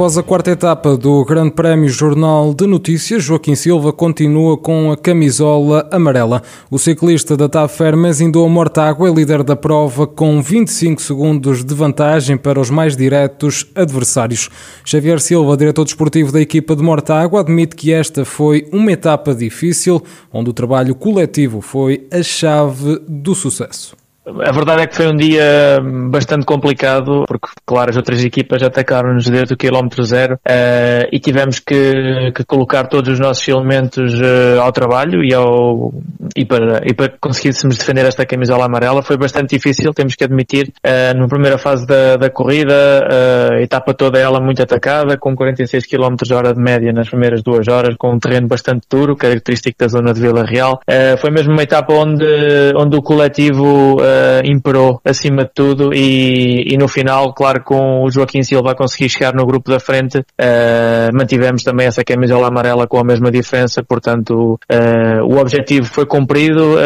Após a quarta etapa do Grande Prémio Jornal de Notícias, Joaquim Silva continua com a camisola amarela. O ciclista da TAP Fermes indou Mortágua é líder da prova com 25 segundos de vantagem para os mais diretos adversários. Xavier Silva, diretor desportivo da equipa de Mortágua, admite que esta foi uma etapa difícil, onde o trabalho coletivo foi a chave do sucesso. A verdade é que foi um dia bastante complicado, porque, claro, as outras equipas atacaram-nos desde o quilómetro zero uh, e tivemos que, que, colocar todos os nossos elementos uh, ao trabalho e, ao, e, para, e para conseguíssemos defender esta camisola amarela. Foi bastante difícil, temos que admitir. Uh, na primeira fase da, da corrida, a etapa toda ela muito atacada, com 46 km hora de média nas primeiras duas horas, com um terreno bastante duro, característico da zona de Vila Real. foi mesmo uma etapa onde, onde o coletivo uh, imperou acima de tudo e, e, no final, claro, com o Joaquim Silva a conseguir chegar no grupo da frente, uh, mantivemos também essa camisola amarela com a mesma diferença, portanto uh, o objetivo foi cumprido,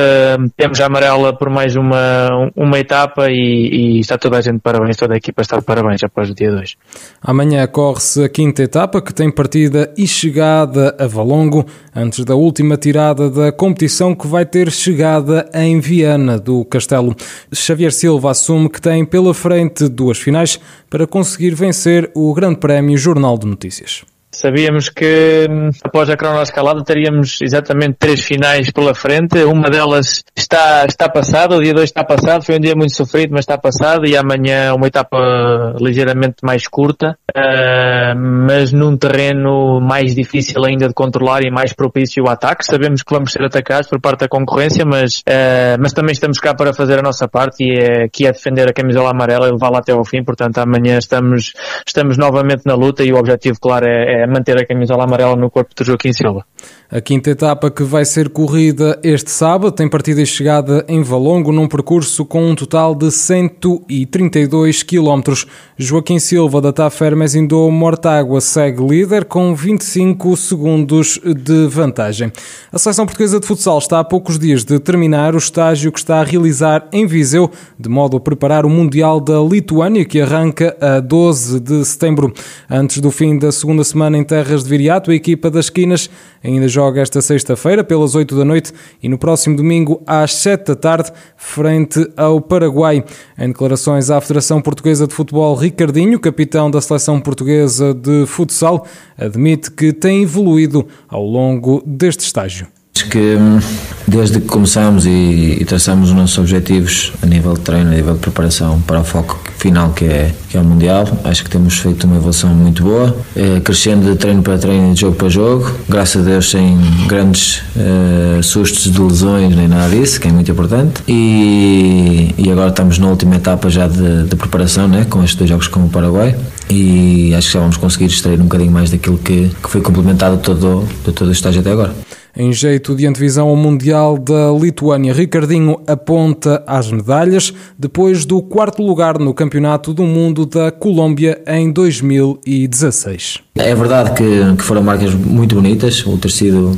temos a amarela por mais uma, uma etapa e, e, está toda a gente de parabéns, toda a equipa está de parabéns após o dia 2. Amanhã corre-se a quinta etapa que tem partida e chegada a Valongo, antes da última tirada da competição que vai ter chegada em Viana do Castelo. Xavier Silva assume que tem pela frente duas finais para conseguir vencer o Grande Prémio Jornal de Notícias. Sabíamos que hum, após a cronoescalada teríamos exatamente três finais pela frente. Uma delas está, está passada, o dia 2 está passado, foi um dia muito sofrido, mas está passado e amanhã uma etapa ligeiramente mais curta, uh, mas num terreno mais difícil ainda de controlar e mais propício ao ataque. Sabemos que vamos ser atacados por parte da concorrência, mas, uh, mas também estamos cá para fazer a nossa parte e é, que é defender a camisola amarela e levá-la até ao fim. Portanto, amanhã estamos, estamos novamente na luta e o objetivo, claro, é, é manter a camisola amarela no corpo de Joaquim Silva. A quinta etapa que vai ser corrida este sábado tem partida e chegada em Valongo num percurso com um total de 132 km. Joaquim Silva da Tafermes Indou Mortágua segue líder com 25 segundos de vantagem. A seleção portuguesa de futsal está a poucos dias de terminar o estágio que está a realizar em Viseu, de modo a preparar o Mundial da Lituânia que arranca a 12 de setembro. Antes do fim da segunda semana em terras de Viriato, a equipa das Quinas ainda joga esta sexta-feira pelas 8 da noite e no próximo domingo às 7 da tarde, frente ao Paraguai. Em declarações à Federação Portuguesa de Futebol, Ricardinho, capitão da seleção portuguesa de futsal, admite que tem evoluído ao longo deste estágio. Que hum, desde que começamos e, e traçamos os nossos objetivos a nível de treino, a nível de preparação para o foco final que é, que é o Mundial, acho que temos feito uma evolução muito boa, é, crescendo de treino para treino e de jogo para jogo, graças a Deus sem grandes uh, sustos de lesões nem nada disso, que é muito importante. E, e agora estamos na última etapa já de, de preparação, né, com estes dois jogos com o Paraguai, e acho que já vamos conseguir extrair um bocadinho mais daquilo que, que foi complementado todo, de todo o estágio até agora. Em jeito de antevisão ao Mundial da Lituânia, Ricardinho aponta às medalhas depois do quarto lugar no Campeonato do Mundo da Colômbia em 2016. É verdade que, que foram marcas muito bonitas, o ter sido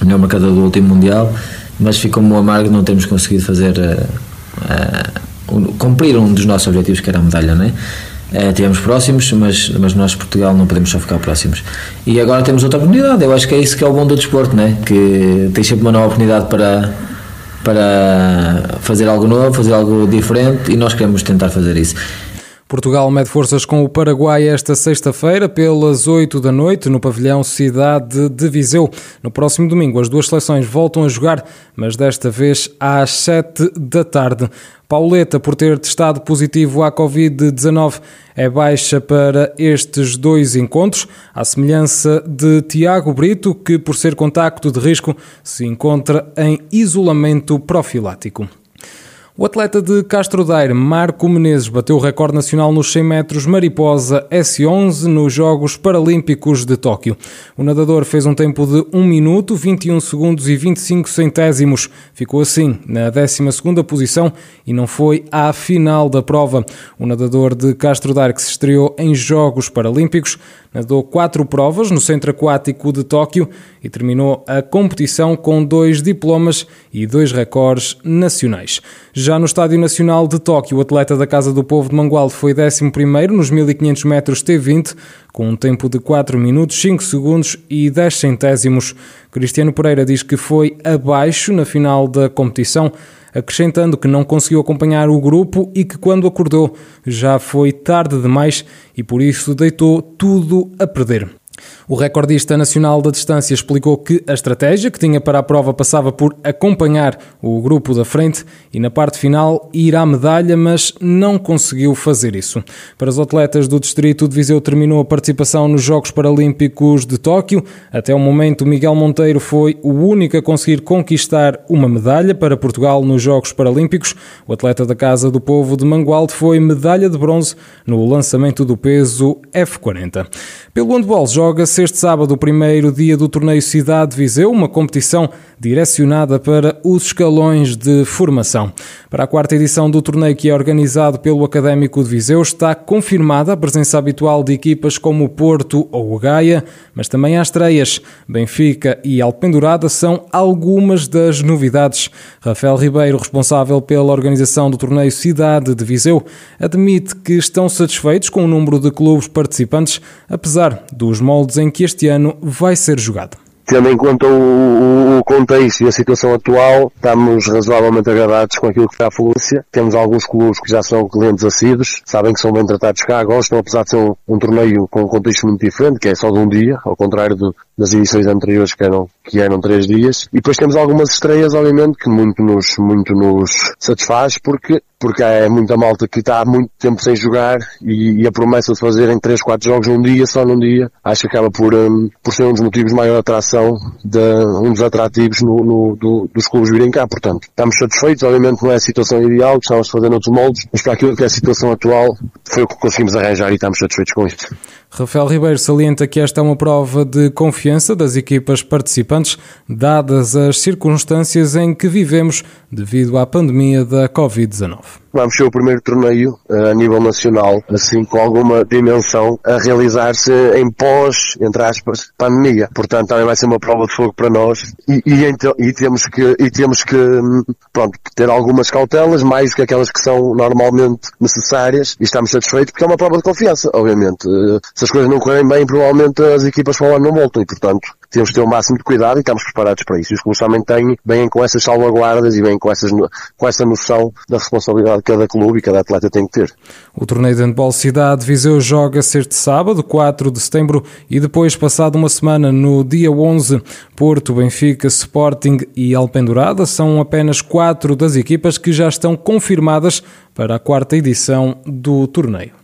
o melhor marcador do último Mundial, mas ficou-me amargo não termos conseguido fazer uh, uh, cumprir um dos nossos objetivos que era a medalha, não é? É, tivemos próximos, mas, mas nós, Portugal, não podemos só ficar próximos. E agora temos outra oportunidade. Eu acho que é isso que é o bom do desporto, né? que tem sempre uma nova oportunidade para, para fazer algo novo, fazer algo diferente e nós queremos tentar fazer isso. Portugal mede forças com o Paraguai esta sexta-feira, pelas 8 da noite, no pavilhão Cidade de Viseu. No próximo domingo, as duas seleções voltam a jogar, mas desta vez às 7 da tarde. Pauleta, por ter testado positivo à Covid-19, é baixa para estes dois encontros, à semelhança de Tiago Brito, que, por ser contacto de risco, se encontra em isolamento profilático. O atleta de Castro Daire, Marco Menezes, bateu o recorde nacional nos 100 metros mariposa S11 nos Jogos Paralímpicos de Tóquio. O nadador fez um tempo de 1 minuto, 21 segundos e 25 centésimos. Ficou assim na 12ª posição e não foi à final da prova. O nadador de Castro Daire, que se estreou em Jogos Paralímpicos, nadou quatro provas no Centro Aquático de Tóquio e terminou a competição com dois diplomas e dois recordes nacionais. Já no Estádio Nacional de Tóquio, o atleta da Casa do Povo de Mangualde foi 11 nos 1500 metros T20, com um tempo de 4 minutos, 5 segundos e 10 centésimos. Cristiano Pereira diz que foi abaixo na final da competição, acrescentando que não conseguiu acompanhar o grupo e que quando acordou já foi tarde demais e por isso deitou tudo a perder. O recordista nacional da distância explicou que a estratégia que tinha para a prova passava por acompanhar o grupo da frente e na parte final ir à medalha, mas não conseguiu fazer isso. Para os atletas do distrito de Viseu terminou a participação nos Jogos Paralímpicos de Tóquio. Até o momento, Miguel Monteiro foi o único a conseguir conquistar uma medalha para Portugal nos Jogos Paralímpicos. O atleta da Casa do Povo de Mangualde foi medalha de bronze no lançamento do peso F40. Pelo handball joga-se este sábado o primeiro dia do torneio Cidade de Viseu, uma competição direcionada para os escalões de formação. Para a quarta edição do torneio que é organizado pelo Académico de Viseu, está confirmada a presença habitual de equipas como o Porto ou o Gaia, mas também há estreias. Benfica e Alpendurada são algumas das novidades. Rafael Ribeiro, responsável pela organização do torneio Cidade de Viseu, admite que estão satisfeitos com o número de clubes participantes, apesar dos moldes em que este ano vai ser jogado tendo em conta o, o, contexto e a situação atual, estamos razoavelmente agradados com aquilo que está a fluência. Temos alguns clubes que já são clientes assíduos, sabem que são bem tratados cá, gostam, apesar de ser um, um torneio com um contexto muito diferente, que é só de um dia, ao contrário do, das edições anteriores que eram, que eram três dias. E depois temos algumas estreias, obviamente, que muito nos, muito nos satisfaz, porque porque é muita malta que está há muito tempo sem jogar e, e a promessa de fazerem 3, 4 jogos num dia, só num dia, acho que acaba por, um, por ser um dos motivos de maior atração, de, um dos atrativos no, no, do, dos clubes virem cá. Portanto, estamos satisfeitos, obviamente não é a situação ideal, gostávamos de fazer noutros moldes, mas para aquilo que é a situação atual, foi o que conseguimos arranjar e estamos satisfeitos com isto. Rafael Ribeiro salienta que esta é uma prova de confiança das equipas participantes, dadas as circunstâncias em que vivemos devido à pandemia da Covid-19. Vamos ser o primeiro torneio uh, a nível nacional, assim com alguma dimensão, a realizar-se em pós, entre aspas, pandemia. Portanto, também vai ser uma prova de fogo para nós e, e, então, e temos que, e temos que, hum, pronto, ter algumas cautelas, mais que aquelas que são normalmente necessárias e estamos satisfeitos porque é uma prova de confiança, obviamente. Uh, se as coisas não correm bem, provavelmente as equipas lá não voltam e, portanto, temos que ter o máximo de cuidado e estamos preparados para isso. E os clubes também têm, vêm com essas salvaguardas e vêm com, essas, com essa noção da responsabilidade que cada clube e cada atleta tem que ter. O torneio de handball Cidade Viseu joga-se este sábado, 4 de setembro, e depois, passado uma semana, no dia 11, Porto, Benfica, Sporting e Alpendurada são apenas quatro das equipas que já estão confirmadas para a quarta edição do torneio.